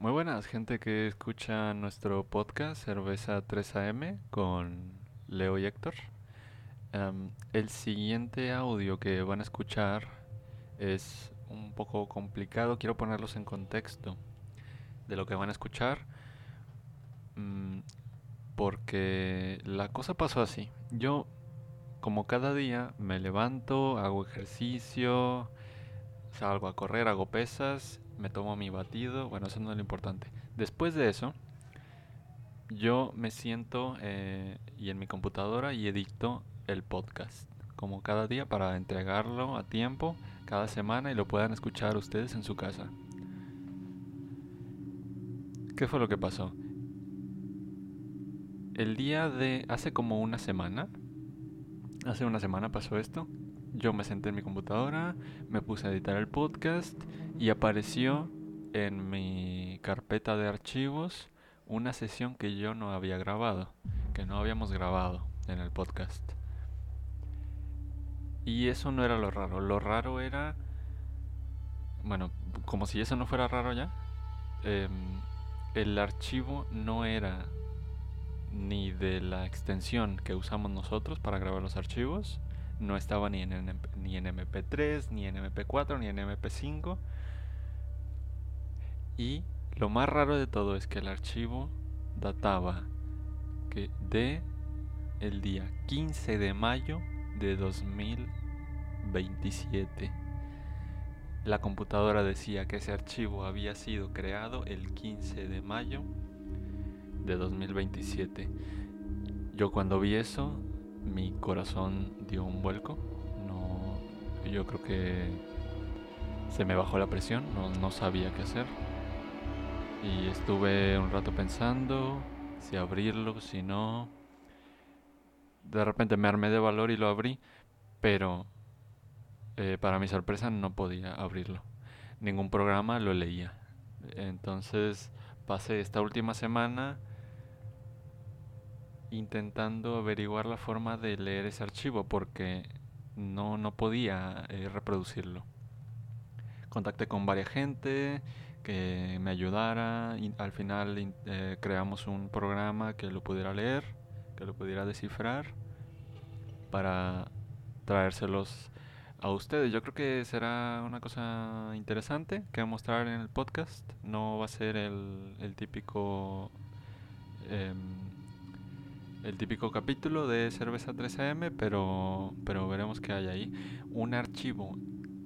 Muy buenas, gente que escucha nuestro podcast Cerveza 3AM con Leo y Héctor. Em, el siguiente audio que van a escuchar es un poco complicado. Quiero ponerlos en contexto de lo que van a escuchar. mm, porque la cosa pasó así. Yo, como cada día, me levanto, hago ejercicio, salgo a correr, hago pesas, me tomo mi batido. Bueno, eso no es lo importante. Después de eso, yo me siento eh, y en mi computadora y edito el podcast. Como cada día para entregarlo a tiempo, cada semana y lo puedan escuchar ustedes en su casa. ¿Qué fue lo que pasó? El día de hace como una semana, hace una semana pasó esto. Yo me senté en mi computadora, me puse a editar el podcast y apareció en mi carpeta de archivos una sesión que yo no había grabado, que no habíamos grabado en el podcast. Y eso no era lo raro, lo raro era, bueno, como si eso no fuera raro ya, em, el archivo no era ni de la extensión que usamos nosotros para grabar los archivos, no estaba ni en, ni en MP3, ni en MP4, ni en MP5. Y lo más raro de todo es que el archivo databa que de el día 15 de mayo de 2027. La computadora decía que ese archivo había sido creado el 15 de mayo de 2027. Yo cuando vi eso, mi corazón dio un vuelco. No, yo creo que se me bajó la presión, no, no sabía qué hacer. Y estuve un rato pensando si abrirlo, si no. De repente me armé de valor y lo abrí, pero eh, para mi sorpresa no podía abrirlo. Ningún programa lo leía. Entonces pasé esta última semana intentando averiguar la forma de leer ese archivo porque no, no podía eh, reproducirlo. Contacté con varias gente que me ayudara al final in- eh, creamos un programa que lo pudiera leer, que lo pudiera descifrar para traérselos a ustedes. Yo creo que será una cosa interesante que mostrar en el podcast. No va a ser el, el típico em, el típico capítulo de Cerveza 3AM, pero, pero veremos qué hay ahí. Un archivo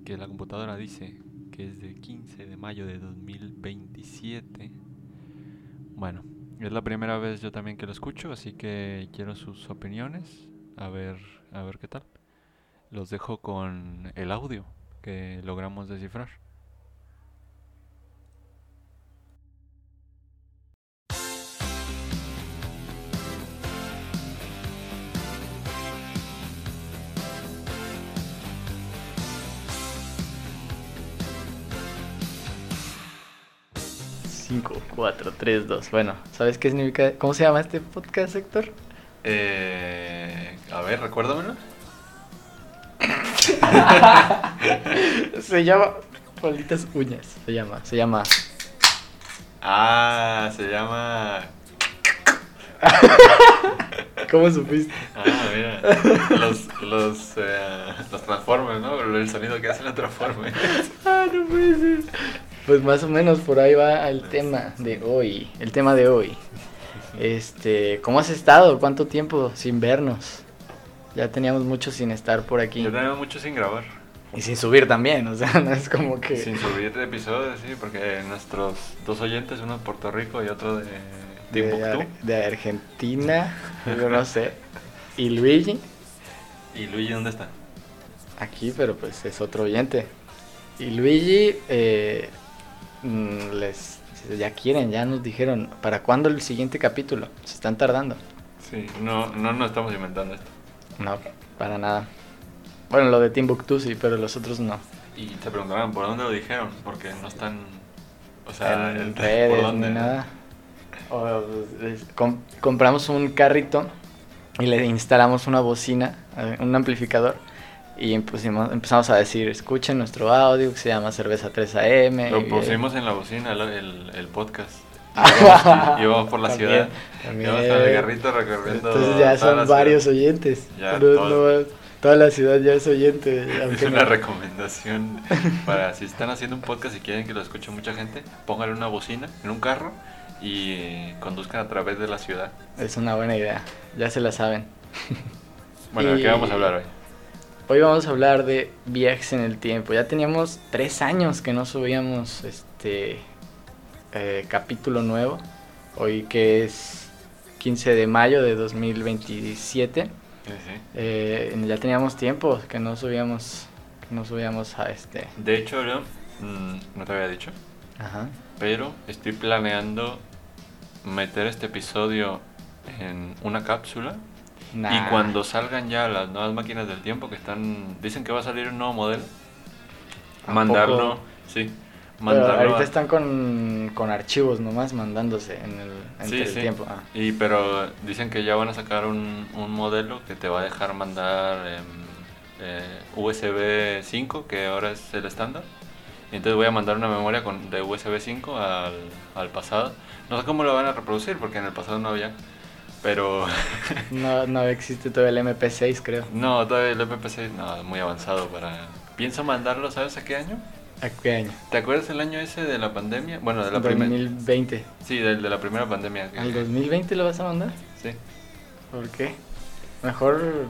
que la computadora dice que es de 15 de mayo de 2027. Bueno, es la primera vez yo también que lo escucho, así que quiero sus opiniones, a ver, a ver qué tal. Los dejo con el audio que logramos descifrar. Cinco, cuatro, tres, dos. Bueno, ¿sabes qué significa? ¿Cómo se llama este podcast, Héctor? Eh, a ver, recuérdamelo. se llama Malditas Uñas. Se llama, se llama. Ah, se llama ¿Cómo supiste? Ah, mira. Los, los, eh, los Transformers, ¿no? El sonido que hacen los Transformers. Ah, no puede ser. Pues más o menos por ahí va el tema de hoy. El tema de hoy. Este, ¿cómo has estado? ¿Cuánto tiempo sin vernos? Ya teníamos mucho sin estar por aquí. Yo tengo mucho sin grabar. Y sin subir también, o sea, no es como que... Sin subir de episodios, sí, porque nuestros dos oyentes, uno de Puerto Rico y otro de de. Ar- de Argentina, yo no sé. Y Luigi, ¿Y Luigi dónde está? aquí, pero pues es otro oyente. Y Luigi, eh, les ya quieren, ya nos dijeron, ¿para cuándo el siguiente capítulo? Se están tardando. Sí, no, no nos estamos inventando esto. No, para nada. Bueno, lo de Timbuktu sí, pero los otros no. Y te preguntarán, ¿por dónde lo dijeron? Porque no están... O sea, en el- redes ¿por dónde? ni nada. O, com- compramos un carrito y le instalamos una bocina, eh, un amplificador, Y pusimos, empezamos a decir, escuchen nuestro audio que se llama Cerveza 3AM. Lo y- pusimos en la bocina, el, el, el podcast. Ah, Íbamos, íbamos por la también, ciudad. también. Íbamos garrito recorriendo. Entonces ya son ciudad. varios oyentes. Ya, No- todos. no- toda la ciudad ya es oyente. Es una no. recomendación para si están haciendo un podcast y quieren que lo escuche mucha gente, pónganle una bocina en un carro y eh, conduzcan a través de la ciudad. Es una buena idea, ya se la saben. Bueno, ¿de Y- qué vamos a hablar hoy? Hoy vamos a hablar de viajes en el tiempo. Ya teníamos tres años que no subíamos este eh, capítulo nuevo. Hoy que es 15 de mayo de 2027. Sí, sí. eh, ya teníamos tiempo que no subíamos, que no subíamos a este. De hecho, yo, mm, no te había dicho, Ajá. pero estoy planeando meter este episodio en una cápsula y Nah. cuando salgan ya las nuevas máquinas del tiempo que están, dicen que va a salir un nuevo modelo, ¿A mandarlo, sí, Pero mandarlo ahorita a- están con, con archivos nomás mandándose en el, entre Sí, el sí. tiempo. Ah. Y pero dicen que ya van a sacar un, un modelo que te va a dejar mandar em, eh, USB 5, que ahora es el estándar. Y entonces voy a mandar una memoria con, de USB 5 al, al pasado. No sé cómo lo van a reproducir porque en el pasado no había. Pero No, no existe todavía el MP6, creo. no, todavía el MP6 no, muy avanzado para... Pienso mandarlo, ¿sabes a qué año? ¿A qué año? ¿Te acuerdas el año ese de la pandemia? Bueno, de la primera... 2020. Sí, del de la primera pandemia. ¿Al 2020 lo vas a mandar? Sí. ¿Por qué? Mejor,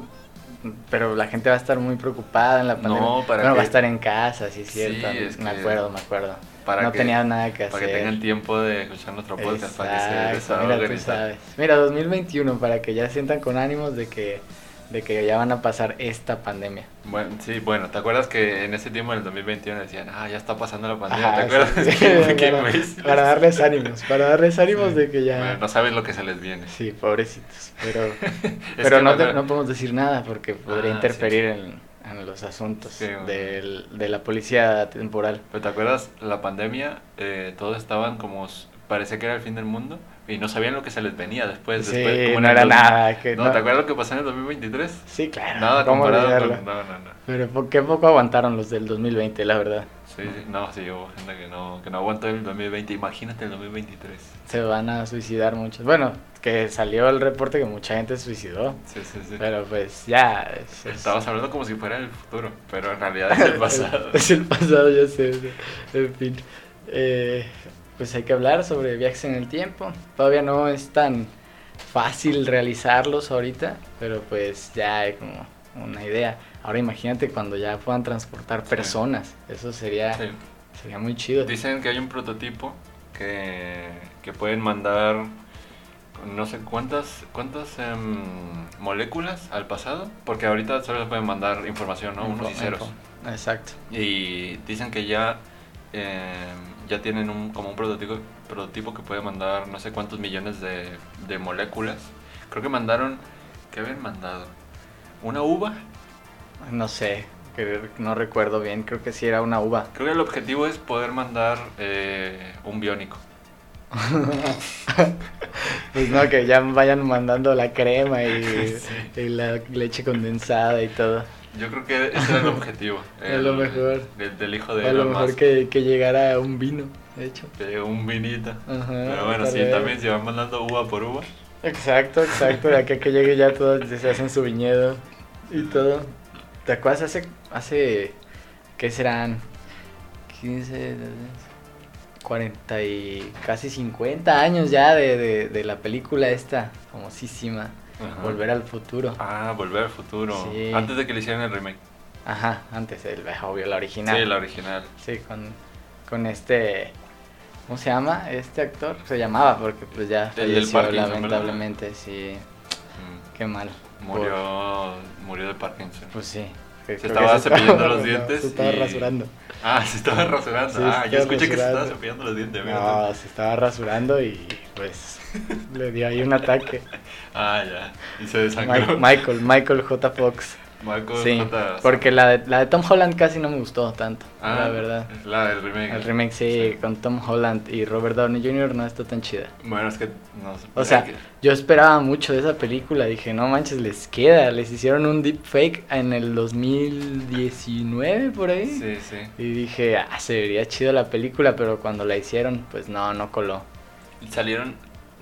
pero la gente va a estar muy preocupada en la No, pandemia. para bueno, va a estar en casa, sí, es cierto. Sí, es me acuerdo, me acuerdo. Para no que- tenía nada que hacer. Para que tengan tiempo de escuchar nuestro podcast, para que se Exacto, mira, tú sabes. Mira, 2021, para que ya sientan con ánimos de que, de que ya van a pasar esta pandemia. Bueno, sí, bueno, ¿te acuerdas que en ese tiempo, en el 2021, decían, ah, ya está pasando la pandemia? Ajá, ¿Te acuerdas? sí, ¿Qué- qué para, para darles ánimos, para darles ánimos de que ya... Bueno, no saben lo que se les viene. Sí, pobrecitos. Pero, pero no, te- no podemos decir nada porque podría Ah, interferir en, en los asuntos Sí, del- de la policía temporal. Pero ¿te acuerdas? La pandemia, eh, todos estaban como, parecía que era el fin del mundo y no sabían lo que se les venía después. Sí, después como no era dos- nada, que no, no- ¿te acuerdas lo que pasó en el 2023? Sí, claro. Nada ¿cómo comparado con... No, no, no. Pero po- qué poco aguantaron los del 2020, la verdad. Sí, sí, no, sí, hubo gente que no, que no aguantó el 2020. Imagínate el 2023. Se van a suicidar muchos. Bueno, que salió el reporte que mucha gente se suicidó. Sí, sí, sí. Pero pues ya. es- es- Estabas hablando como si fuera el futuro, pero en realidad es el pasado. es el pasado, ya sé. En fin. Eh, pues hay que hablar sobre viajes en el tiempo. Todavía no es tan fácil realizarlos ahorita, pero pues ya hay como una idea. Ahora imagínate cuando ya puedan transportar Sí. personas. Eso sería, Sí. sería muy chido. Dicen que hay un prototipo que, que pueden mandar no sé cuántas cuántas em, moléculas al pasado, porque ahorita solo se pueden mandar información, ¿no? Unos y ceros. info. Exacto. Y dicen que ya em, ya tienen un, como un prototipo, prototipo que puede mandar no sé cuántos millones de, de moléculas. Creo que mandaron, ¿qué habían mandado? ¿Una uva? No sé, que no recuerdo bien. Creo que sí era una uva. Creo que el objetivo es poder mandar eh, un biónico. Pues no, que ya vayan mandando la crema y, Sí. y la leche condensada y todo. Yo creo que ese era el objetivo. A lo mejor. Del, del hijo de a lo mejor que, que llegara un vino, de hecho. que un vinito. Ajá, Pero bueno, sí, vez. también se van mandando uva por uva. Exacto, exacto. De acá que llegue ya todos se hacen su viñedo y todo. ¿Te acuerdas hace, hace, qué serán? 15, 40 y casi 50 años ya de, de, de la película esta, famosísima, Ajá. Volver al futuro. Ah, Volver al futuro. Sí. Antes de que le hicieran el remake. Ajá, antes, el, obvio, la original. Sí, la original. Sí, con, con este. ¿Cómo se llama? Este actor se llamaba porque pues ya El del falleció lamentablemente, sí. Mm, Qué mal. Murió, murió de Parkinson. Pues sí. Que Se estaba se cepillando estaba- los no, dientes Se estaba y- rasurando. Ah, se estaba rasurando. Ah, se yo estaba escuché que se estaba rasurando. cepillando los dientes. No, se estaba rasurando y pues le dio ahí un ataque. Ah, ya. Y se desangró. Michael, Michael J. Fox. Marco Sí, porque la de, la de Tom Holland casi no me gustó tanto, Ah, la verdad. La del remake. El remake sí, Sí. con Tom Holland y Robert Downey Jr. no está tan chida. Bueno, es que no sé. O sea, que- yo esperaba mucho de esa película, dije, no manches, les queda, les hicieron un deepfake en el 2019 por ahí. Sí, sí. Y dije, ah, se vería chido la película, pero cuando la hicieron, pues no, no coló. Salieron.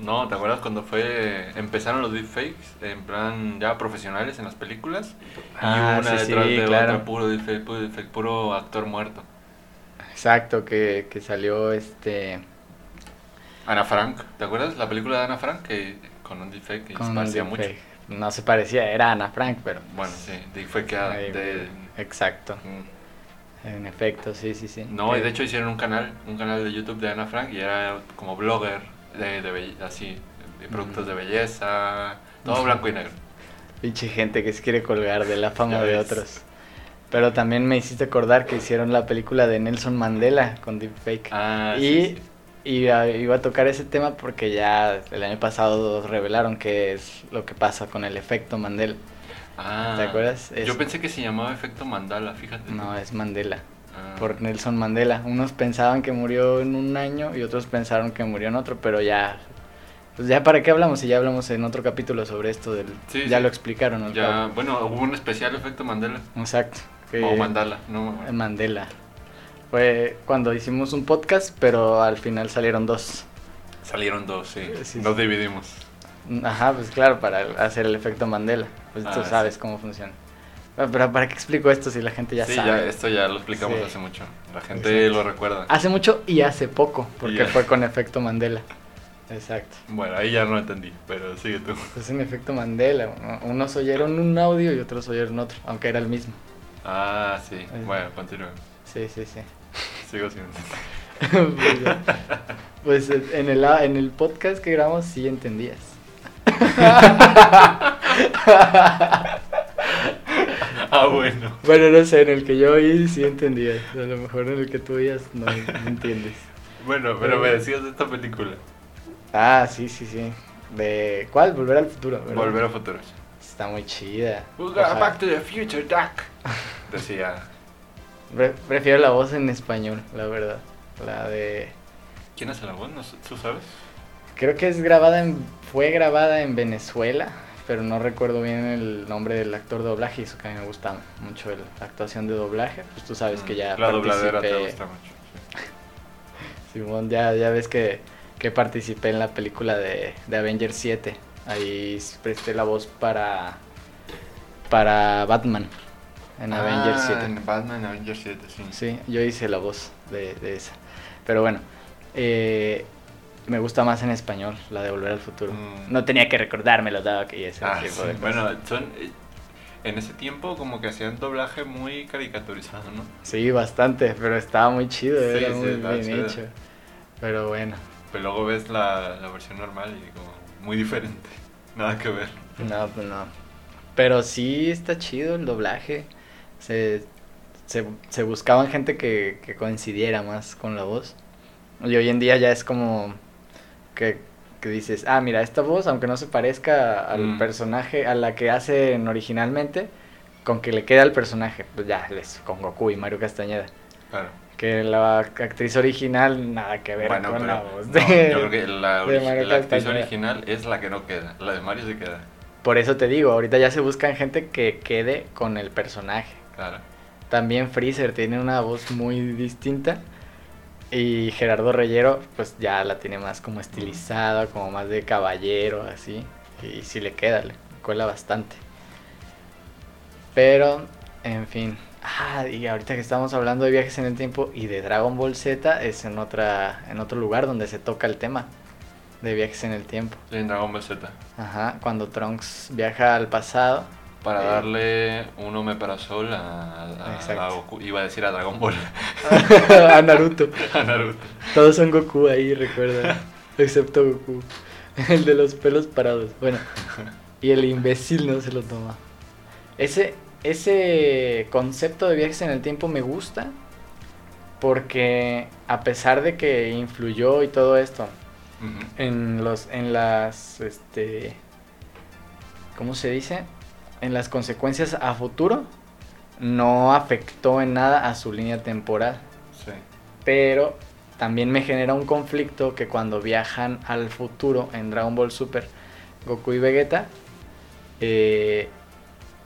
No, ¿te acuerdas cuando fue. Empezaron los deepfakes en plan ya profesionales en las películas? Ah, y una sí, detrás sí, de claro. otra, puro deepfake, puro deepfake, puro actor muerto. Exacto, que, que salió este... Ana Frank, ¿te acuerdas la película de Ana Frank? Que con un deepfake que con parecía mucho. No se parecía, era Ana Frank, pero... Bueno, sí, deepfake Ahí, de. Exacto, mm. en efecto, sí, sí, sí. No, y de hecho hicieron un canal, un canal de YouTube de Ana Frank y era como blogger de, así, de productos de belleza, todo blanco y negro. Pinche gente que se quiere colgar de la fama de otros. Pero también me hiciste acordar que hicieron la película de Nelson Mandela con deepfake. Ah, y sí, sí. iba, iba a tocar ese tema porque ya el año pasado revelaron qué es lo que pasa con el efecto Mandela. Ah, ¿Te acuerdas? Es- Yo pensé que se llamaba efecto mandala, fíjate. No, es Mandela. Ah, Por Nelson Mandela. Unos pensaban que murió en un año y otros pensaron que murió en otro, pero ya... Pues ya para qué hablamos si ya hablamos en otro capítulo sobre esto del... Sí, ya sí. lo explicaron. al Ya, bueno, hubo un especial efecto Mandela. Exacto. que- O Mandala, no. Mandela. Fue cuando hicimos un podcast, pero al final salieron dos. Salieron dos, sí. Sí, Nos sí. dividimos. Ajá, pues claro, para hacer el efecto Mandela. Pues tú Ah, sabes sí. cómo funciona. Ah, Pero ¿para qué explico esto si la gente ya sí, sabe? ya, esto ya lo explicamos Sí. hace mucho. La gente Exacto. lo recuerda. Hace mucho y hace poco, porque fue con efecto Mandela. Exacto. Bueno, ahí ya no entendí, pero sigue tú. Pues en efecto Mandela. uno- Unos oyeron un audio y otros oyeron otro, aunque era el mismo. Ah, sí. Bueno, continúa. Sí, sí, sí. Sigo sin entender. pues. Pues, en el, en el podcast que grabamos sí entendías. Ah, bueno. Bueno, no sé, en el que yo oí sí entendías. A lo mejor en el que tú oías no, no entiendes. Bueno, pero me decías de esta película. Ah, sí, sí, sí. ¿De cuál? Volver al futuro. ¿verdad? Volver a futuro. Está muy chida. We'll go back to the future, Doc. Decía. Pre- prefiero la voz en español, la verdad. La de... ¿Quién hace la voz? ¿Tú sabes? Creo que es grabada en... Fue grabada en Venezuela, pero no recuerdo bien el nombre del actor de doblaje y eso que a mí me gusta mucho la actuación de doblaje. Pues tú sabes que ya Mm, La dobladera te participé- gusta mucho. Simón, ya, ya ves que, que participé en la película de, de Avengers 7. Ahí presté la voz para, para Batman en Avengers 7. Ah, En Batman Avengers 7, sí. Sí, yo hice la voz de, de esa. Pero bueno, eh, me gusta más en español, la de Volver al Futuro. Mm. No tenía que recordármelo, Doc, y ese Ah, tipo sí. de. Bueno, son. eh, En ese tiempo, como que hacían doblaje muy caricaturizado, ¿no? Sí, bastante, pero estaba muy chido, Sí, era sí, muy bien chido. hecho. Pero bueno, Pero luego ves la, la versión normal y como muy diferente. Nada que ver. no, pues no. Pero sí está chido el doblaje. Se, se, se buscaban gente que, que coincidiera más con la voz. Y hoy en día ya es como que, que dices, ah, mira, esta voz, aunque no se parezca al Mm. personaje, a la que hacen originalmente, con que le queda al personaje, pues ya, les, con Goku y Mario Castañeda. Claro. Que la actriz original, nada que ver Bueno, con la voz no, de... yo creo que la, de origi- Mario la actriz original es la que no queda. La de Mario se queda. Por eso te digo, ahorita ya se buscan gente que quede con el personaje. Claro. También Freezer tiene una voz muy distinta. Y Gerardo Reyero, pues ya la tiene más como estilizada, como más de caballero, así. Y sí le queda, le cuela bastante. Pero, en fin. Ah, y ahorita que estamos hablando de viajes en el tiempo y de Dragon Ball Z, es en, otra, en otro lugar donde se toca el tema de viajes en el tiempo. En Dragon Ball Z. Ajá, cuando Trunks viaja al pasado. Para darle un omeprazol a, a, a Goku. Iba a decir a Dragon Ball. a Naruto. a Naruto. Todos son Goku ahí, recuerda. Excepto Goku. El de los pelos parados. Bueno. Y el imbécil no se lo toma. Ese, ese concepto de viajes en el tiempo me gusta. Porque a pesar de que influyó y todo esto en los en las este ¿cómo se dice? En las consecuencias a futuro, no afectó en nada a su línea temporal. Sí. Pero también me genera un conflicto que cuando viajan al futuro en Dragon Ball Super, Goku y Vegeta eh,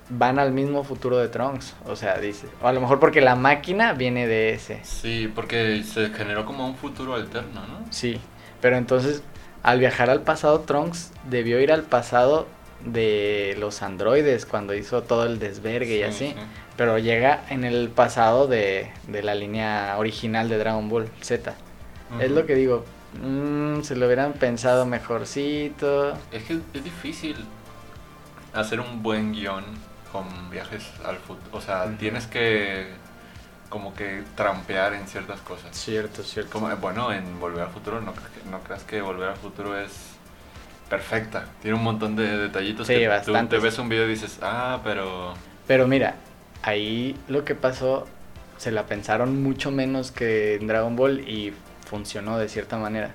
van al mismo futuro de Trunks. O sea, dice. O a lo mejor porque la máquina viene de ese. Sí, porque se generó como un futuro alterno, ¿no? Sí. Pero entonces, al viajar al pasado, Trunks debió ir al pasado de los androides cuando hizo todo el desvergue y Sí, así. sí. Pero llega en el pasado de, de la línea original de Dragon Ball Z. Es lo que digo. mm, se lo hubieran pensado mejorcito. Es que es difícil hacer un buen guion con viajes al futuro. O sea, tienes que como que trampear en ciertas cosas. Cierto, cierto. Como, eh, bueno, en Volver al Futuro, no, no creas que Volver al Futuro es perfecta. Tiene un montón de detallitos Sí, que tú bastantes. te ves un video y dices, ah, pero... Pero mira, ahí lo que pasó, se la pensaron mucho menos que en Dragon Ball y funcionó de cierta manera.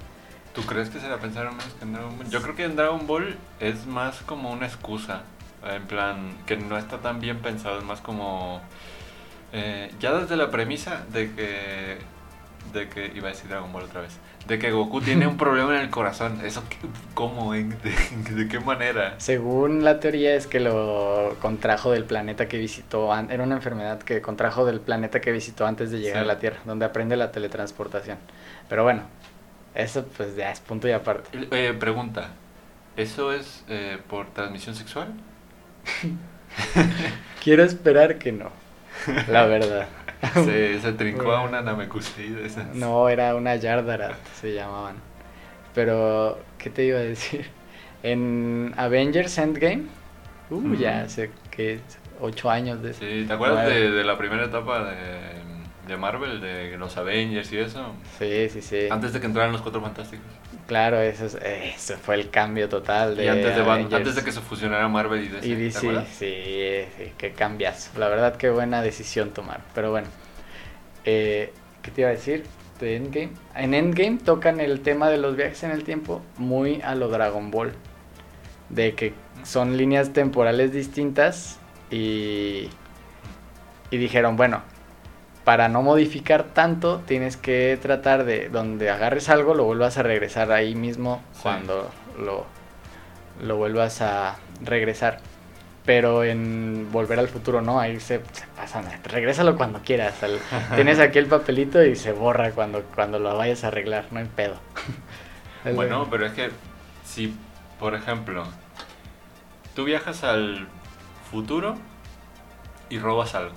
¿Tú crees que se la pensaron menos que en Dragon Ball? Yo creo que en Dragon Ball es más como una excusa. En plan, que no está tan bien pensado, es más como... eh, ya desde la premisa de que... De que... Iba a decir Dragon Ball otra vez. De que Goku tiene un problema en el corazón. ¿Eso qué- cómo? ¿En- de, de qué manera? Según la teoría es que lo contrajo del planeta que visitó, era una enfermedad que contrajo del planeta que visitó antes de llegar Sí. a la Tierra, donde aprende la teletransportación. Pero bueno, eso pues ya es punto y aparte. Eh, pregunta. ¿Eso es eh, por transmisión sexual? Quiero esperar que no, la verdad. Se, se trincó a una Namekusei de esas. No, era una Yardarat, se llamaban. Pero, ¿qué te iba a decir? En Avengers Endgame, uh, ya hace que ocho años de. Sí, ¿te acuerdas de, de la primera etapa de, de Marvel, de los Avengers y eso? Sí, sí, sí. Antes de que entraran los Cuatro Fantásticos. Claro, eso, es- eso fue el cambio total de y antes de, Avengers. antes de que se fusionara Marvel y DC. Y ¿te DC, sí, sí, qué cambias. La verdad, qué buena decisión tomar. Pero bueno, eh, ¿qué te iba a decir? De Endgame. En Endgame tocan el tema de los viajes en el tiempo muy a lo Dragon Ball. De que son líneas temporales distintas y, y dijeron, bueno, para no modificar tanto, tienes que tratar de donde agarres algo, lo vuelvas a regresar ahí mismo Sí. cuando lo, lo vuelvas a regresar. Pero en Volver al Futuro no, ahí se, se pasan. Regrésalo cuando quieras. al- tienes aquí el papelito y se borra cuando, cuando lo vayas a arreglar, no hay pedo. Bueno. pero es que si, por ejemplo, tú viajas al futuro y robas algo,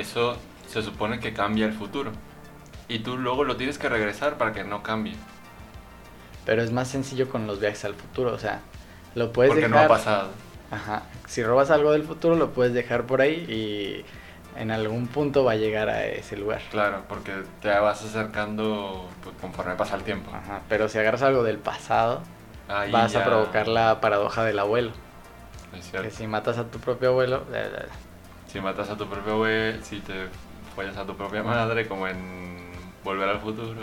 eso se supone que cambia el futuro. Y tú luego lo tienes que regresar para que no cambie. Pero es más sencillo con los viajes al futuro, o sea, lo puedes porque dejar. no ha pasado. Ajá. Si robas algo del futuro, lo puedes dejar por ahí y en algún punto va a llegar a ese lugar. Claro, porque te vas acercando pues, conforme pasa el tiempo. Ajá. Pero si agarras algo del pasado, Ahí vas a provocar la paradoja del abuelo. es Que si matas a tu propio abuelo, bla, bla, bla. Si matas a tu propio abuelo, si te follas a tu propia madre, como en Volver al Futuro.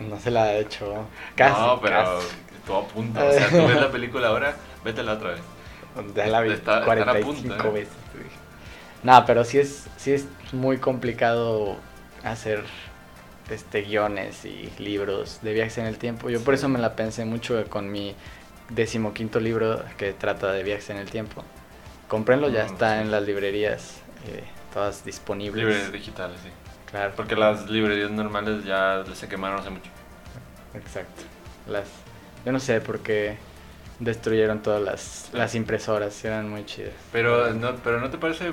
no se la ha hecho. Casi. no, pero casi. todo apunta. O sea, tú ves la película ahora, vétela otra vez. Ya la vi Está- están a 45 punto, ¿eh? veces. güey. No, pero sí es, sí es muy complicado hacer este guiones y libros de viajes en el tiempo. Yo por eso me la pensé mucho con mi decimoquinto libro que trata de viajes en el tiempo. Cómprenlo, ya Mm, está en las librerías, eh, todas disponibles. Librerías digitales, sí. Claro, Porque las librerías normales ya se quemaron hace mucho. exacto. Las, yo no sé por qué destruyeron todas las, las impresoras, eran muy chidas. Pero no, pero no te parece,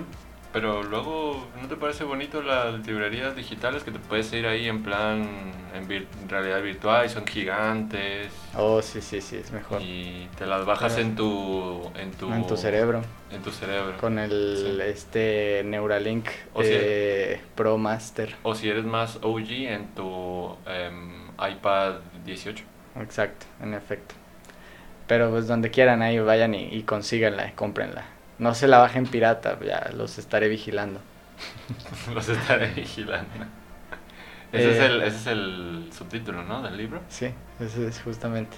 pero luego no te parece bonito las librerías digitales que te puedes ir ahí en plan en, vir- realidad virtual y son gigantes Oh, sí, sí, sí, es mejor. y te las bajas en tu en tu En tu cerebro. en tu cerebro. Con el Sí. este Neuralink O eh, Pro Master. O si eres más OG en tu em, iPad 18. Exacto, en efecto. Pero pues donde quieran ahí vayan y, y consíganla, cómprenla. No se la bajen pirata, ya los estaré vigilando. Los estaré vigilando. Ese, es Eh. el, ese es el subtítulo, ¿no? Del libro. Sí, eso es justamente.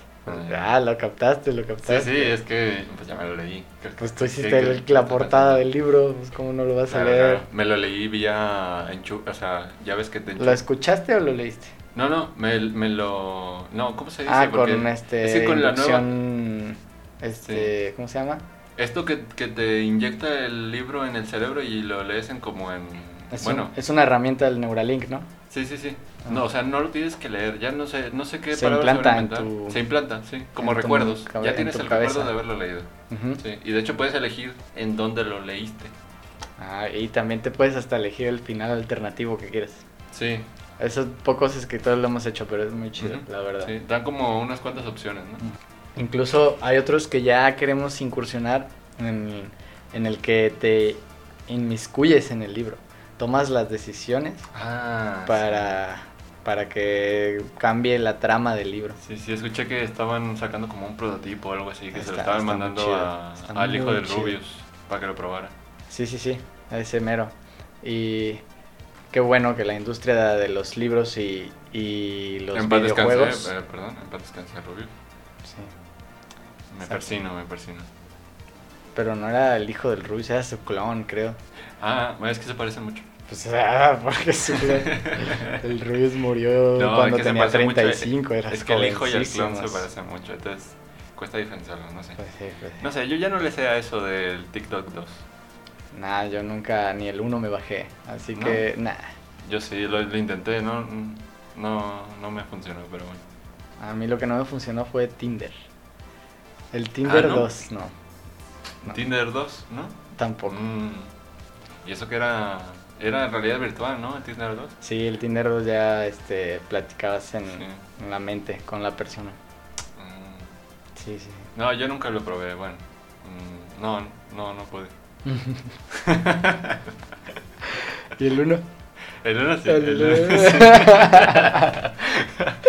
Ah, lo captaste, lo Sí, captaste. sí, es que pues ya me lo leí. Creo Pues tú sí, hiciste que- el- la portada del libro, pues cómo no lo vas a leer. claro. Me lo leí vía enchu o sea, ya ves que te ¿Lo enchu- escuchaste o lo leíste? No, no, me, me lo... No, ¿cómo se dice? Ah, Porque con este es que con la nueva... este, ¿cómo se llama? Esto que, que te inyecta el libro en el cerebro y lo lees en como en... Es, bueno, un- es una herramienta del Neuralink, ¿no? sí, sí, sí. Ah. No, o sea, no lo tienes que leer, ya no sé, no sé qué Se implanta en tu- Se implanta, sí, como tu recuerdos. ya en tienes el cabeza. recuerdo de haberlo leído. Sí, y de hecho puedes elegir en dónde lo leíste. Ah, y también te puedes hasta elegir el final alternativo que quieres. Sí, Eso pocos escritores lo hemos hecho, pero es muy chido, la verdad. Sí, dan como unas cuantas opciones, ¿no? Incluso hay otros que ya queremos incursionar en, en el que te inmiscuyes en el libro. Tomas las decisiones Ah, para, para que cambie la trama del libro. Sí, sí, escuché que estaban sacando como un prototipo o algo así, que se lo Está- estaban está mandando a- está al hijo del chido. Rubius para que lo probara. Sí, sí, sí, a ese mero. Y qué bueno que la industria de los libros y, y los en videojuegos... eh, perdón, en paz descanse Rubius. Sí, Me Exacto. persino, me persino. pero no era el hijo del Rubius, era su clon, creo. Ah, bueno, es que se parecen mucho. Pues, ah, porque su clon- el Rubius murió No, es cuando que se tenía parecen mucho, 35, era Es que el hijo y el clon se parecen mucho, entonces cuesta diferenciarlo, no sé. Pues sí, pues sí. No sé, yo ya no le sé a eso del TikTok 2. Nah, yo nunca ni el uno me bajé, así ¿No? que nah. Yo sí, lo, lo intenté, no, no, no me funcionó, pero bueno. A mí lo que no me funcionó fue Tinder. El Tinder ¿no? 2, no. no, Tinder 2, ¿no? Tampoco. Mm, Y eso que era, era en realidad virtual, ¿no? El Tinder 2. Sí, el Tinder 2 ya este, platicabas en, Sí. en la mente con la persona. Mm, Sí, sí. No, yo nunca lo probé, bueno. Mm, No, no, no pude. ¿Y el 1? El uno sí, El el uno sí.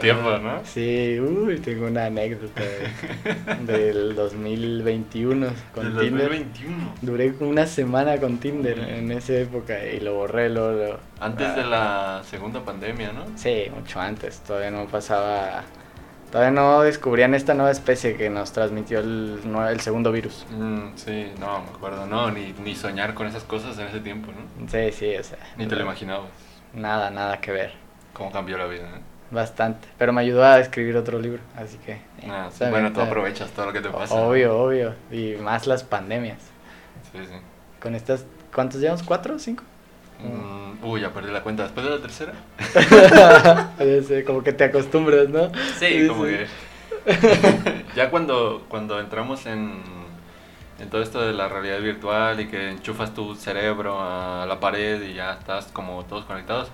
Tiempo, ¿no? Sí, uy, tengo una anécdota de- del 2021 con El Tinder. 2021. Duré una semana con Tinder en esa época y lo borré, lo, lo- Antes ah, de la segunda pandemia, ¿no? Sí, mucho antes. Todavía no pasaba. Todavía no descubrían esta nueva especie que nos transmitió el, el segundo virus. Mm, sí, no, me acuerdo. No, ni, ni soñar con esas cosas en ese tiempo, ¿no? Sí, sí, o sea. Ni te lo imaginabas. Nada, nada que ver. Cómo cambió la vida, ¿no? Bastante. Pero me ayudó a escribir otro libro, así que. eh, Ah, sí, bueno, tú aprovechas todo lo que te pasa. Obvio, obvio. Y más las pandemias. Sí, sí. Con estas. ¿Cuántos llevamos? ¿Cuatro o cinco? Mm, uy, ya perdí la cuenta. ¿Después de la tercera? Sé, como que te acostumbras, ¿no? Sí, como que. ya cuando, cuando entramos en, en todo esto de la realidad virtual y que enchufas tu cerebro a la pared y ya estás como todos conectados,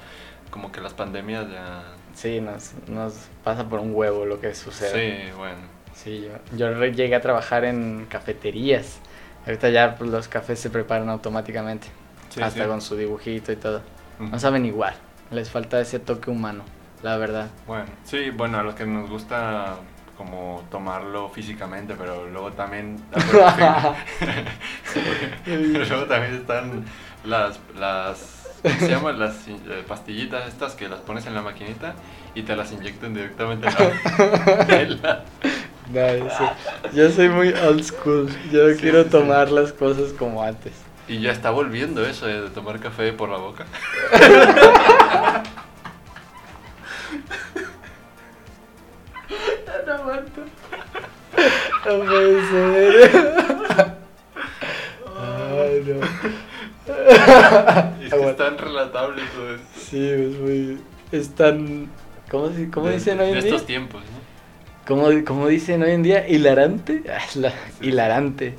como que las pandemias ya. Sí, nos, nos pasa por un huevo lo que sucede. Sí, bueno. Sí, yo, yo llegué a trabajar en cafeterías. Ahorita ya pues, los cafés se preparan automáticamente. Sí, hasta sí. con su dibujito y todo. No saben igual. Les falta ese toque humano, la verdad. Bueno, sí, bueno, a los que nos gusta como tomarlo físicamente, pero luego también... Pero luego también están las, las ¿cómo se llaman? Las eh, pastillitas estas que las pones en la maquinita y te las inyectan directamente en la... No, yo, soy, yo soy muy old school. Yo Sí, quiero sí, sí. tomar las cosas como antes. Y ya está volviendo eso de tomar café por la boca. No aguanto. No puede ser. Ay, no. Es que es tan relatable todo esto. Sí, es muy. Es tan. ¿Cómo, cómo De- dicen hoy de en día? estos tiempos, ¿no? ¿Cómo, cómo dicen hoy en día? ¿Hilarante? Ah, la- Sí. hilarante.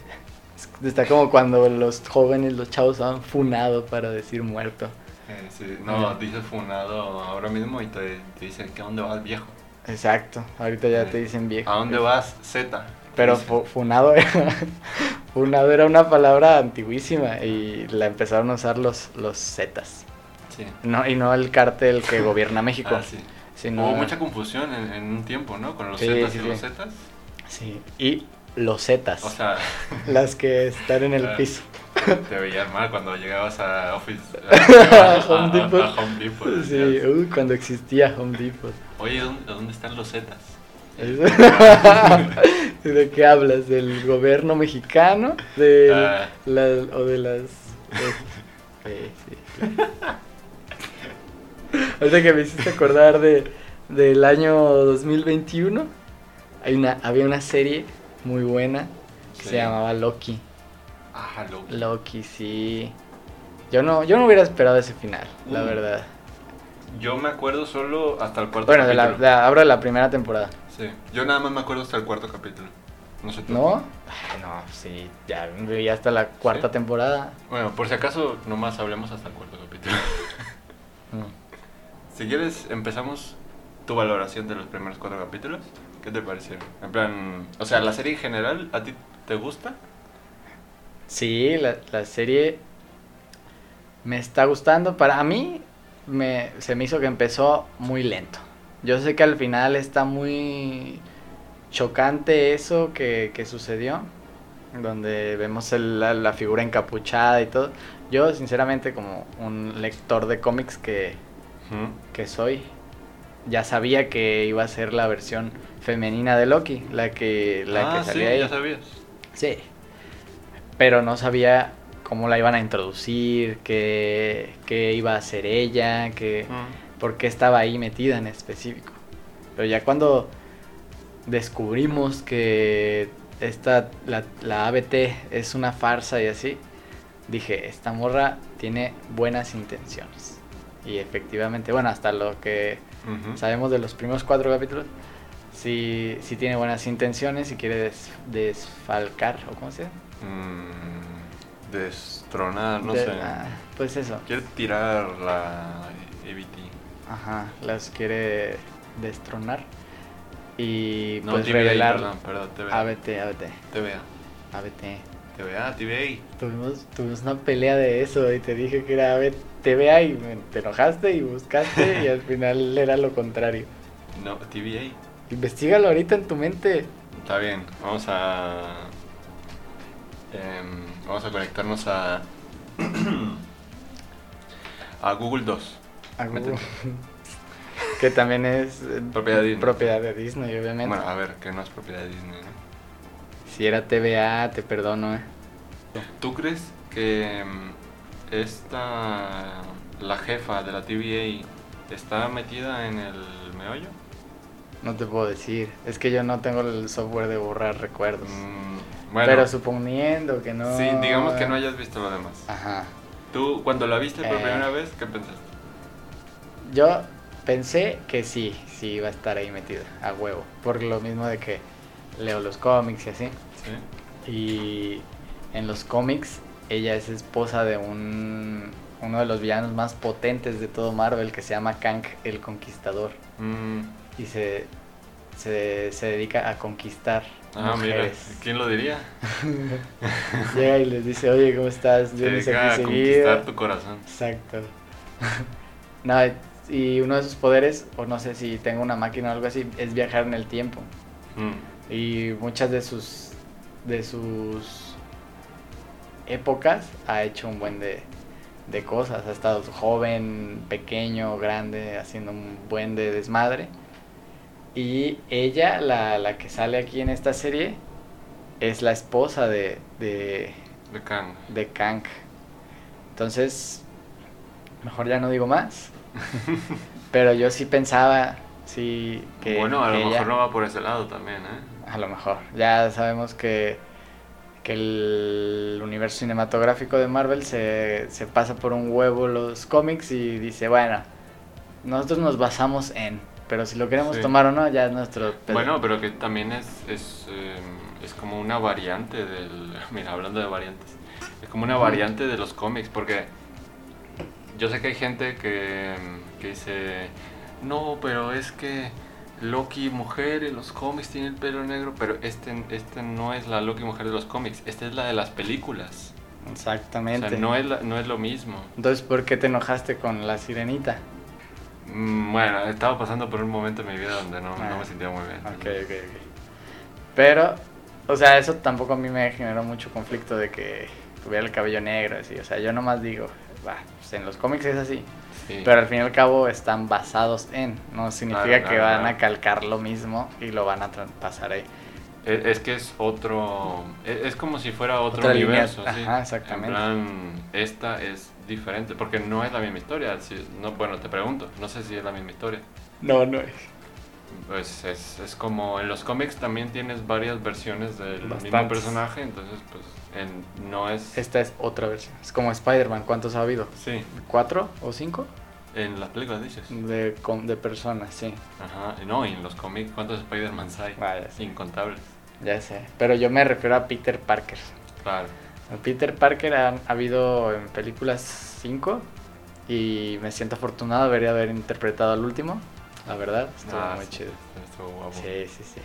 Es- Está como cuando los jóvenes, los chavos, han funado para decir muerto. Eh, sí, No, dices funado ahora mismo y te, te dicen que a dónde vas viejo. Exacto. Ahorita ya te dicen viejo. ¿A dónde vas Z? Pero fu- funado funado era una palabra antiguísima y la empezaron a usar los, los Zetas. Sí. No, y no el cártel que gobierna México. Ah, sí. sino- Hubo mucha confusión en, en un tiempo, ¿no? Con los Sí, Zetas y los Zetas. Sí, y los Zetas. O sea, las que están en el Ah. piso. te veían mal cuando llegabas a Office. A a, Home Depot. a Home Depot, Sí, uy, cuando existía Home Depot. Oye, ¿dónde, dónde están los Zetas? ¿De qué hablas? ¿Del gobierno mexicano? ¿De Ah. la- ¿O de las...? sí, sí, claro. Ahorita que me hiciste acordar de, del año 2021, hay una, había una serie muy buena que Sí. se llamaba Loki. Ah, lo- Loki, sí. Yo no, yo no hubiera esperado ese final, la Mm. verdad. Yo me acuerdo solo hasta el cuarto Bueno, capítulo. de la- hablo de la primera temporada. Sí, yo nada más me acuerdo hasta el cuarto capítulo. No sé tú. ¿No? Ay, no, sí, ya vi hasta la cuarta ¿Sí? temporada. Bueno, por si acaso, nomás hablemos hasta el cuarto capítulo. Mm. si quieres, empezamos tu valoración de los primeros cuatro capítulos. ¿Qué te parecieron? En plan, o sea, la serie en general, ¿a ti te gusta? Sí, la, la serie me está gustando. Para mí me, se me hizo que empezó muy lento. Yo sé que al final está muy chocante eso que, que sucedió, donde vemos el- la, la figura encapuchada y todo. Yo, sinceramente, como un lector de cómics que, que soy, ya sabía que iba a ser la versión femenina de Loki, la que, la ah, que sí, salía ahí. ya sabías. Sí. Pero no sabía cómo la iban a introducir, qué, qué iba a hacer ella, qué, Mm. por qué estaba ahí metida en específico. Pero ya cuando descubrimos que esta, la, la ABT es una farsa y así, dije, esta morra tiene buenas intenciones. Y efectivamente, bueno, hasta lo que Ujú. sabemos de los primeros cuatro capítulos, sí, sí tiene buenas intenciones y quiere des- desfalcar, o cómo se llama. Mm, destronar, no De- sé. ah, pues eso, Quiere tirar la EBT. ajá, las quiere destronar y No, pues TVA, revelar perdón, perdón, TVA. ABT, ABT, TVA. ABT. TVA, TVA. Tuvimos, tuvimos una pelea de eso y te dije que era ABT, TVA y me- te enojaste y buscaste y al final era lo contrario. No, TVA. Investígalo ahorita en tu mente. Está bien, vamos a. em, vamos a conectarnos a. a Google 2. a Google. Que también es eh, Propiedad de Disney. propiedad de Disney, obviamente. Bueno, a ver, que no es propiedad de Disney, ¿no? Si era TVA, te perdono, eh. ¿Tú crees que em, esta. la jefa de la TVA está metida en el meollo? No te puedo decir. Es que yo no tengo el software de borrar recuerdos. Mm, bueno, Pero suponiendo que no. sí, digamos que no hayas visto lo demás. Ajá. Tú, cuando la viste por Eh. primera vez, ¿qué pensaste? Yo pensé que sí, sí iba a estar ahí metida, a huevo. Por lo mismo de que leo los cómics y así. ¿Sí? Y en los cómics, ella es esposa de un. Uno de los villanos más potentes de todo Marvel que se llama Kang el Conquistador. Mm, y se, se, se dedica a conquistar ah, mira, mujeres. ¿quién lo diría? Llega y les dice, oye, ¿cómo estás? Se dedica a conquistar seguido. tu corazón. Exacto. no, y uno de sus poderes, o no sé si tengo una máquina o algo así, es viajar en el tiempo. Mm, Y muchas de sus de sus épocas ha hecho un buen de, de cosas. Ha estado joven, pequeño, grande, haciendo un buen de desmadre. Y ella, la, la que sale aquí en esta serie, es la esposa de, de, de Kang. de Kang. Entonces, mejor ya no digo más. Pero yo sí pensaba, sí, que... bueno, a lo mejor ella- no va por ese lado también, ¿eh? a lo mejor. Ya sabemos que, que el universo cinematográfico de Marvel se, se pasa por un huevo los cómics y dice, bueno, nosotros nos basamos en, pero si lo queremos Sí. tomar o no, ya es nuestro pedo". Bueno, pero que también es, es, eh, es como una variante del... Mira, hablando de variantes. Es como una variante de los cómics, porque yo sé que hay gente que, que dice, no, pero es que Loki mujer en los cómics tiene el pelo negro, pero este, este no es la Loki mujer de los cómics, esta es la de las películas. O Exactamente. sea, no es, la- no es lo mismo. Entonces, ¿por qué te enojaste con la sirenita? Mm, Bueno, estaba pasando por un momento en mi vida donde no, Ah. no me sentía muy bien. Ok, ok, ok. Pero, o sea, eso tampoco a mí me generó mucho conflicto de que tuviera el cabello negro, así. O sea, yo nomás digo, va, pues en los cómics es así. Sí. Pero al fin y al cabo están basados en, no significa Claro, que claro, van claro. a calcar lo mismo y lo van a pasar ahí. Es, es que es otro. Es, es como si fuera otro Otra línea, universo. sí. ajá, exactamente. En plan, esta es diferente. Porque no es la misma historia. si- no, bueno, te pregunto. No sé si es la misma historia. No, no es. Pues es, es como en los cómics también tienes varias versiones del mismo personaje. Entonces, pues en- no es. Esta es otra versión. Es como Spider-Man, ¿cuántos ha habido? Sí, ¿Cuatro o cinco? en las películas dices. De, con- de personas, sí. Ajá. No, y en los cómics, ¿cuántos Spider-Man hay? Sí. Incontables. Ya sé. Pero yo me refiero a Peter Parker. Claro. Peter Parker han ha habido en películas cinco y me siento afortunado de haber interpretado al último. La verdad, estuvo Ah, muy sí, chido. estuvo guapo. Sí, sí, sí.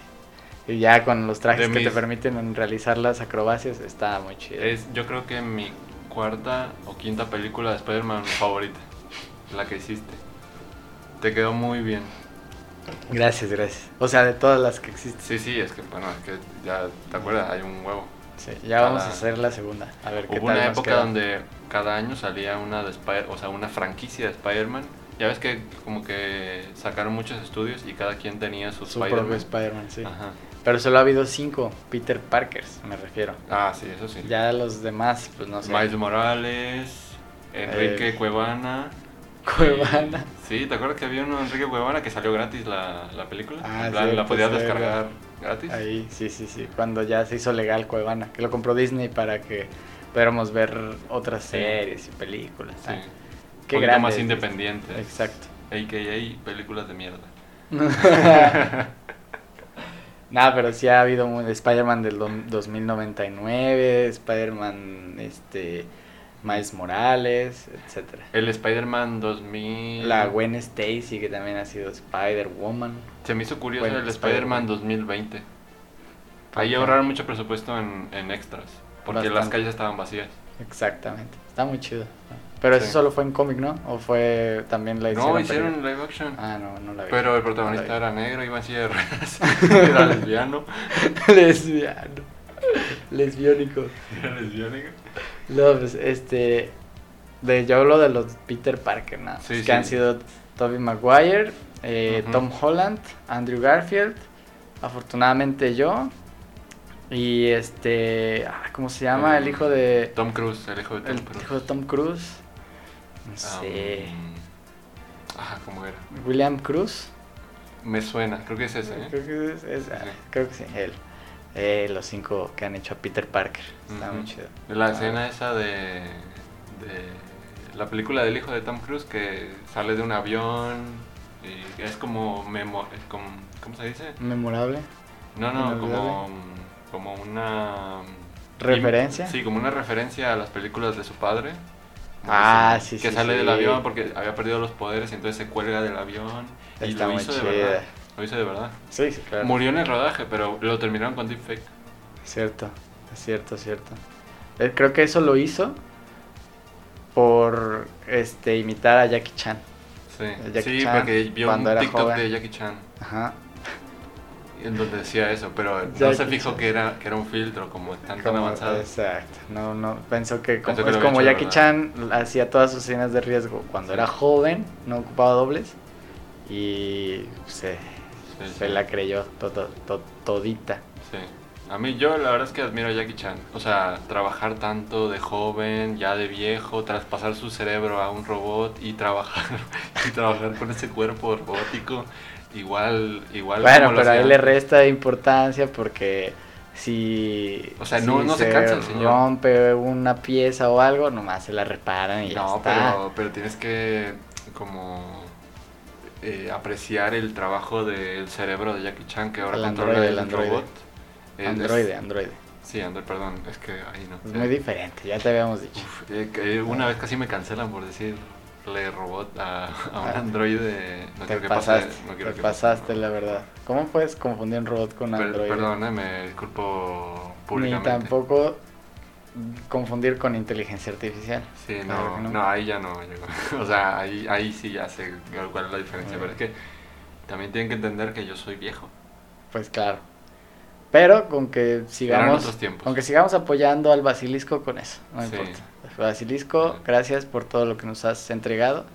Y ya con los trajes De que te mis- permiten realizar las acrobacias, está muy chido. Es, yo creo que mi cuarta o quinta película de Spider-Man favorita. La que hiciste. Te quedó muy bien. Gracias, gracias. O sea, de todas las que existen. Sí, sí, es que, bueno, es que ya, ¿te acuerdas? Hay un huevo. Sí, ya vamos a hacer la segunda. A ver qué Hubo tal una época queda. donde cada año salía una de Spider o sea, una franquicia de Spider-Man. Ya ves que como que sacaron muchos estudios y cada quien tenía su, Su Spider-Man. Sí. Ajá. Pero solo ha habido cinco Peter Parkers, me refiero. Ah, sí, eso sí. Ya los demás, pues no sé. Miles Morales, Enrique Eh, Cuevana. Cuevana. y- sí, ¿te acuerdas que había uno de Enrique Cuevana que salió gratis la, la película? Ah, en plan, la cierto, podías descargar gratis. Ahí, sí, sí, sí. Cuando ya se hizo legal Cuevana, que lo compró Disney para que pudiéramos ver otras series y películas. Sí. Ah, Un qué poquito grande más es independiente. Exacto. AKA películas de mierda. Nada, pero sí ha habido muy- Spider-Man del do- 2099, Spider-Man, este, Miles Morales, etcétera. El Spider-Man 2000. La Gwen Stacy, que también ha sido Spider-Woman. Se me hizo curioso Bueno, el Spider-Man. Spider-Man 2020. ¿Por Ahí ahorraron mucho presupuesto en, en extras. Porque las calles estaban vacías. Exactamente. Está muy chido. Pero eso Sí. solo fue en cómic, ¿no? ¿O fue también la hicieron? No, hicieron película? live action. Ah, no, no la vi. Pero el protagonista era negro, iba en silla de ruedas. era lesbiano. Lesbiano. Lesbiónico. Era lesbiánico. No, pues este. De, yo hablo de los Peter Parker, nada. Sí, que sí. han sido Tobey Maguire, eh. Tom Holland, Andrew Garfield, afortunadamente yo. Y este. ah, ¿Cómo se llama? El hijo de. Tom Cruise, el hijo de Tom El Cruise. hijo de Tom Cruise. No Um, sé. Ajá, ¿cómo era? William Cruz. Me suena, creo que es ese, ¿eh? Creo que es, es- ah, Sí. creo que sí, él. Eh, los cinco que han hecho a Peter Parker. Está muy chido. La Ah, escena esa de, de la película del hijo de Tom Cruise que sale de un avión y es como, memo, como ¿cómo se dice? Memorable. No, no, como, como una... ¿Referencia? Sí, como una referencia a las películas de su padre. Ah, que se- sí, Que sí, sale sí. del avión porque había perdido los poderes y entonces se cuelga del avión. Y Está lo muy hizo de chida. verdad. Lo hizo de verdad. Sí, sí, claro. Murió en el rodaje, pero lo terminaron con deepfake. Cierto, es cierto, es cierto. Eh, Creo que eso lo hizo por este imitar a Jackie Chan. Sí, Jackie sí Chan, porque vio un TikTok joven. de Jackie Chan. Ajá. En donde decía eso, pero no se fijó que era, que era un filtro como tan, tan avanzado. Exacto. No, no, pensó que como, Pensó que es lo había como hecho Jackie verdad. Chan hacía todas sus escenas de riesgo cuando era joven, no ocupaba dobles y se, Sí, se sí. la creyó to- to- to- todita. Sí. A mí yo la verdad es que admiro a Jackie Chan. O sea, trabajar tanto de joven, ya de viejo, traspasar su cerebro a un robot y trabajar y trabajar con ese cuerpo robótico, igual igual Bueno, pero ahí le resta importancia porque si, O sea, no- si no se cansa el señor. rompe una pieza o algo, nomás se la reparan y ya No, está. pero, pero tienes que como eh, apreciar el trabajo del cerebro de Jackie Chan que ahora El controla androide, el, androide. robot. Androide, es- androide. sí, Android, perdón, es que ahí no. Es Eh, muy diferente, ya te habíamos dicho. uf, eh, que una vez casi me cancelan por decirle robot a, a un Ah. androide. No te quiero que pasaste, pase. No quiero te que pasaste, pase. la verdad. ¿Cómo puedes confundir un robot con Per- androide? perdón, eh, me disculpo Ni públicamente. tampoco confundir con inteligencia artificial. Sí, Claro no, no. no, ahí ya no. O sea, ahí, ahí sí ya sé cuál es la diferencia. Pero es que también tienen que entender que yo soy viejo. Pues claro. Pero con que sigamos, con que sigamos apoyando al basilisco con eso, no Sí. importa. Basilisco, Sí. gracias por todo lo que nos has entregado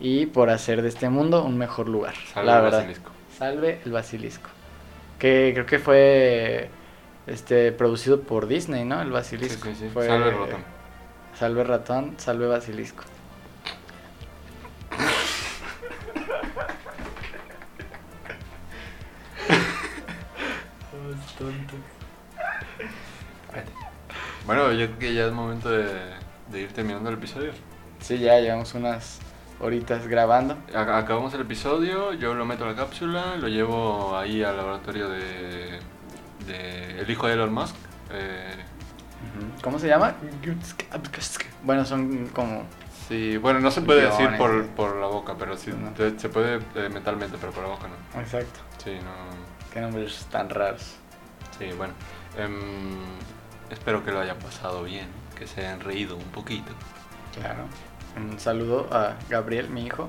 y por hacer de este mundo un mejor lugar. Salve la el verdad. basilisco. Salve el basilisco. Que creo que fue este producido por Disney, ¿no? El basilisco. Sí, sí, sí. Fue- Salve el ratón. Salve ratón, salve basilisco. Bueno, yo creo que ya es momento de, de ir terminando el episodio. Sí, ya llevamos unas horitas grabando. Acabamos el episodio, yo lo meto a la cápsula, lo llevo ahí al laboratorio de, de el hijo de Elon Musk. eh, ¿Cómo se llama? Bueno, son como... sí, bueno, no se puede decir por, por la boca, pero sí, No. se puede eh, mentalmente, pero por la boca no. Exacto. Sí, no. Qué nombres tan raros. Sí, bueno. em, espero que lo hayan pasado bien, que se hayan reído un poquito. Claro. Un saludo a Gabriel, mi hijo.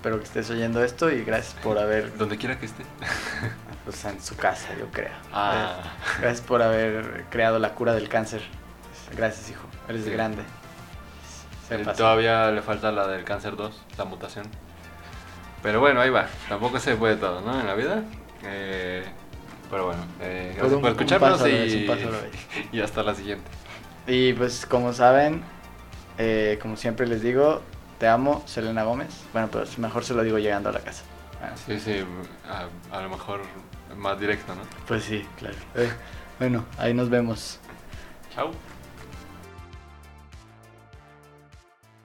Espero que estés oyendo esto y gracias por haber... Donde quiera que esté. Pues en su casa, yo creo. Ah. Gracias por haber creado la cura del cáncer. Gracias, hijo. Eres Sí. grande. Se Eh. Todavía le falta la del cáncer 2, la mutación. Pero bueno, ahí va. Tampoco se puede todo, ¿no? En la vida. Eh, pero bueno, eh, gracias un- por escucharnos y, vez. y hasta la siguiente. Y pues como saben, eh, como siempre les digo, te amo, Selena Gómez. Bueno, pero mejor se lo digo llegando a la casa. Ah, Sí, sí, a, a lo mejor más directo, ¿no? Pues sí, claro. Eh, bueno, ahí nos vemos. Chao.